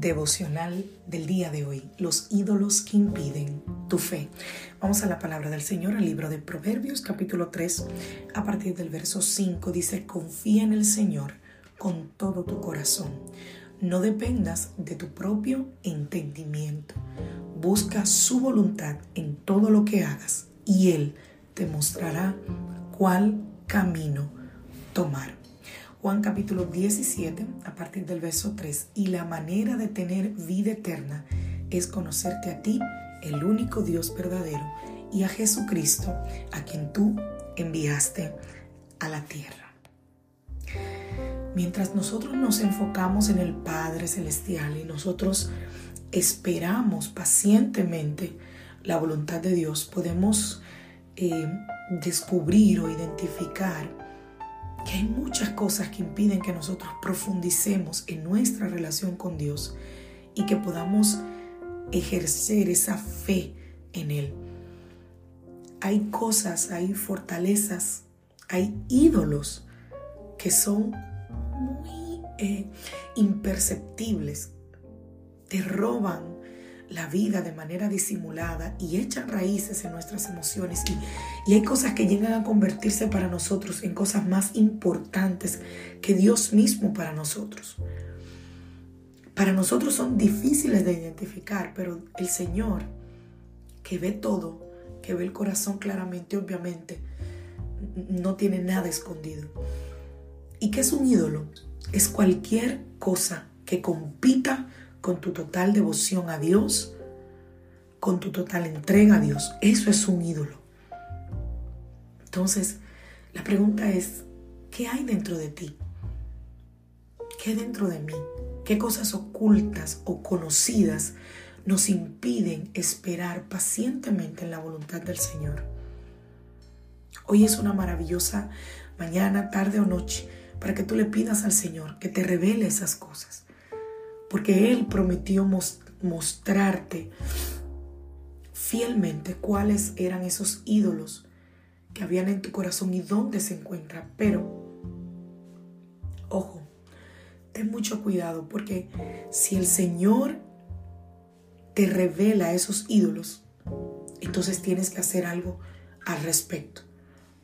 Devocional del día de hoy, los ídolos que impiden tu fe. Vamos a la palabra del Señor, al libro de Proverbios capítulo 3, a partir del verso 5, dice, confía en el Señor con todo tu corazón. No dependas de tu propio entendimiento. Busca su voluntad en todo lo que hagas y Él te mostrará cuál camino tomar. Juan capítulo 17, a partir del verso 3. Y la manera de tener vida eterna es conocerte a ti, el único Dios verdadero, y a Jesucristo, a quien tú enviaste a la tierra. Mientras nosotros nos enfocamos en el Padre Celestial y nosotros esperamos pacientemente la voluntad de Dios, podemos eh, descubrir o identificar que hay muchas cosas que impiden que nosotros profundicemos en nuestra relación con Dios y que podamos ejercer esa fe en Él. Hay cosas, hay fortalezas, hay ídolos que son muy eh, imperceptibles, te roban la vida de manera disimulada y echan raíces en nuestras emociones y, y, hay cosas que llegan a convertirse para nosotros en cosas más importantes que Dios mismo para nosotros. Para nosotros son difíciles de identificar, pero el Señor, que ve todo, que ve el corazón claramente, obviamente, no tiene nada escondido. ¿Y qué es un ídolo? Es cualquier cosa que compita con tu total devoción a Dios, con tu total entrega a Dios. Eso es un ídolo. Entonces, la pregunta es, ¿qué hay dentro de ti? ¿Qué dentro de mí? ¿Qué cosas ocultas o conocidas nos impiden esperar pacientemente en la voluntad del Señor? Hoy es una maravillosa mañana, tarde o noche para que tú le pidas al Señor que te revele esas cosas porque Él prometió mostrarte fielmente cuáles eran esos ídolos que habían en tu corazón y dónde se encuentran. Pero, ojo, ten mucho cuidado porque si el Señor te revela esos ídolos, entonces tienes que hacer algo al respecto.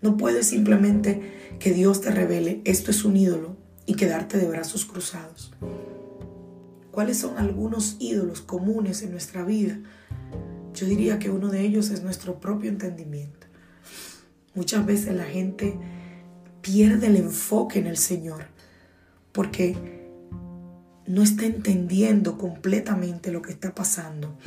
No puedes simplemente que Dios te revele esto es un ídolo y quedarte de brazos cruzados cuáles son algunos ídolos comunes en nuestra vida, yo diría que uno de ellos es nuestro propio entendimiento. Muchas veces la gente pierde el enfoque en el Señor porque no está entendiendo completamente lo que está pasando.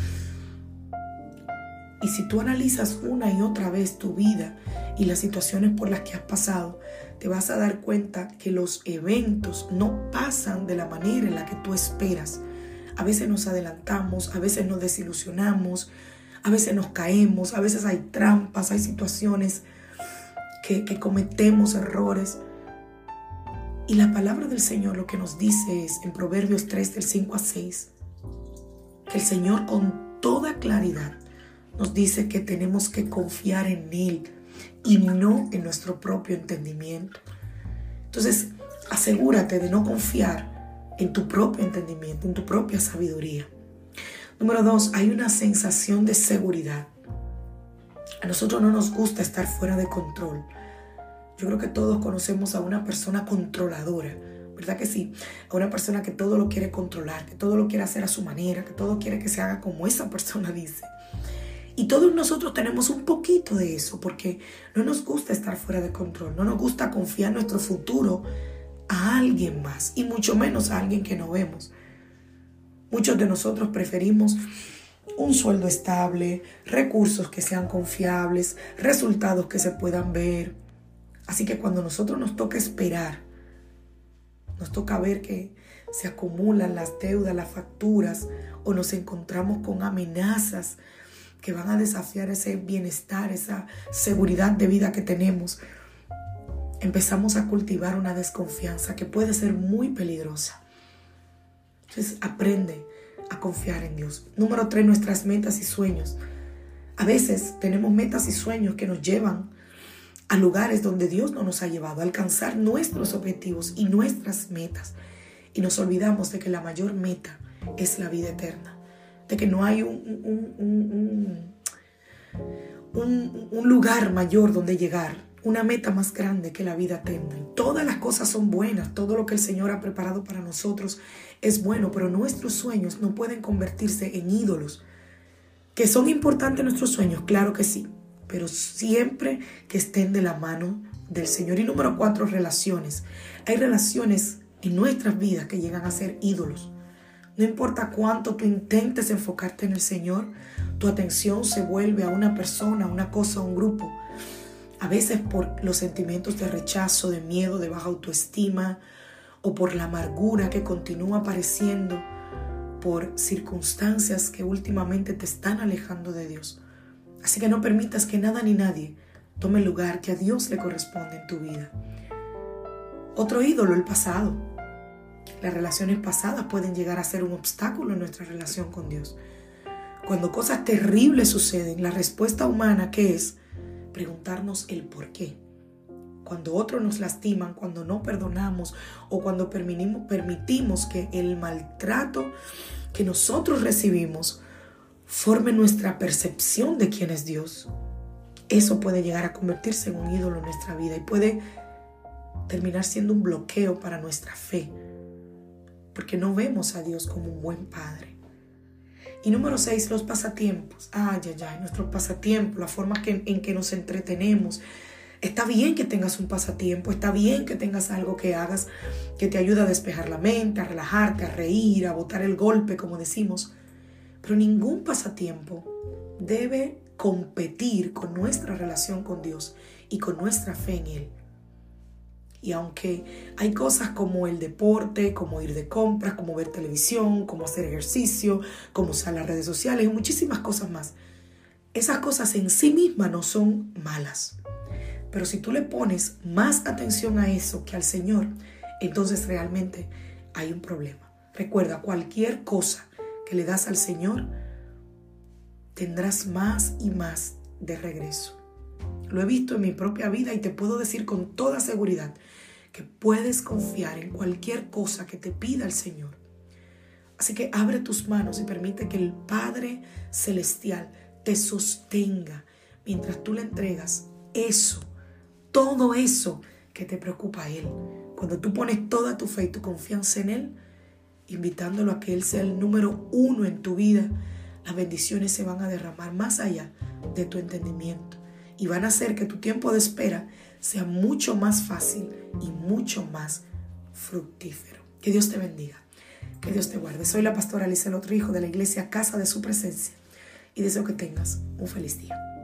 Y si tú analizas una y otra vez tu vida y las situaciones por las que has pasado, te vas a dar cuenta que los eventos no pasan de la manera en la que tú esperas. A veces nos adelantamos, a veces nos desilusionamos, a veces nos caemos, a veces hay trampas, hay situaciones que, cometemos errores. Y la palabra del Señor lo que nos dice es en Proverbios 3 del 5 a 6, que el Señor con toda claridad nos dice que tenemos que confiar en Él y no en nuestro propio entendimiento. Entonces, asegúrate de no confiar en tu propio entendimiento, en tu propia sabiduría. Número dos, hay una sensación de seguridad. A nosotros no nos gusta estar fuera de control. Yo creo que todos conocemos a una persona controladora, ¿verdad que sí? A una persona que todo lo quiere controlar, que todo lo quiere hacer a su manera, que todo quiere que se haga como esa persona dice. Y todos nosotros tenemos un poquito de eso porque no nos gusta estar fuera de control, no nos gusta confiar nuestro futuro a alguien más y mucho menos a alguien que no vemos. Muchos de nosotros preferimos un sueldo estable, recursos que sean confiables, resultados que se puedan ver. Así que cuando nosotros nos toca esperar, nos toca ver que se acumulan las deudas, las facturas, o nos encontramos con amenazas que van a desafiar ese bienestar, esa seguridad de vida que tenemos, empezamos a cultivar una desconfianza que puede ser muy peligrosa. Entonces aprende a confiar en Dios. Número tres, nuestras metas y sueños. A veces tenemos metas y sueños que nos llevan a lugares donde Dios no nos ha llevado, a alcanzar nuestros objetivos y nuestras metas. Y nos olvidamos de que la mayor meta es la vida eterna, de que no hay un, un, lugar mayor donde llegar, una meta más grande que la vida eterna. Todas las cosas son buenas, todo lo que el Señor ha preparado para nosotros es bueno, pero nuestros sueños no pueden convertirse en ídolos. ¿Que son importantes nuestros sueños? Claro que sí, pero siempre que estén de la mano del Señor. Y número cuatro, relaciones. Hay relaciones en nuestras vidas que llegan a ser ídolos. No importa cuánto tú intentes enfocarte en el Señor, tu atención se vuelve a una persona, a una cosa, a un grupo. A veces por los sentimientos de rechazo, de miedo, de baja autoestima, o por la amargura que continúa apareciendo por circunstancias que últimamente te están alejando de Dios. Así que no permitas que nada ni nadie tome el lugar que a Dios le corresponde en tu vida. Otro ídolo, el pasado. Las relaciones pasadas pueden llegar a ser un obstáculo en nuestra relación con Dios. Cuando cosas terribles suceden, la respuesta humana que es preguntarnos el por qué cuando otros nos lastiman, cuando no perdonamos o cuando permitimos que el maltrato que nosotros recibimos forme nuestra percepción de quién es Dios. Eso puede llegar a convertirse en un ídolo en nuestra vida y puede terminar siendo un bloqueo para nuestra fe, porque no vemos a Dios como un buen Padre. Y número seis, los pasatiempos. Ay, ay, ay, nuestros pasatiempos, la forma en que nos entretenemos, Está bien que tengas un pasatiempo, está bien que tengas algo que hagas que te ayude a despejar la mente, a relajarte, a reír, a botar el golpe, como decimos. Pero ningún pasatiempo debe competir con nuestra relación con Dios y con nuestra fe en Él. Y aunque hay cosas como el deporte, como ir de compras, como ver televisión, como hacer ejercicio, como usar las redes sociales y muchísimas cosas más, esas cosas en sí mismas no son malas. Pero si tú le pones más atención a eso que al Señor, entonces realmente hay un problema. Recuerda, cualquier cosa que le das al Señor, tendrás más y más de regreso. Lo he visto en mi propia vida y te puedo decir con toda seguridad que puedes confiar en cualquier cosa que te pida el Señor. Así que abre tus manos y permite que el Padre Celestial te sostenga mientras tú le entregas eso todo eso que te preocupa a Él. Cuando tú pones toda tu fe y tu confianza en Él, invitándolo a que Él sea el número uno en tu vida, las bendiciones se van a derramar más allá de tu entendimiento y van a hacer que tu tiempo de espera sea mucho más fácil y mucho más fructífero. Que Dios te bendiga, que Dios te guarde. Soy la pastora Alicia, hijo de la iglesia Casa de Su Presencia y deseo que tengas un feliz día.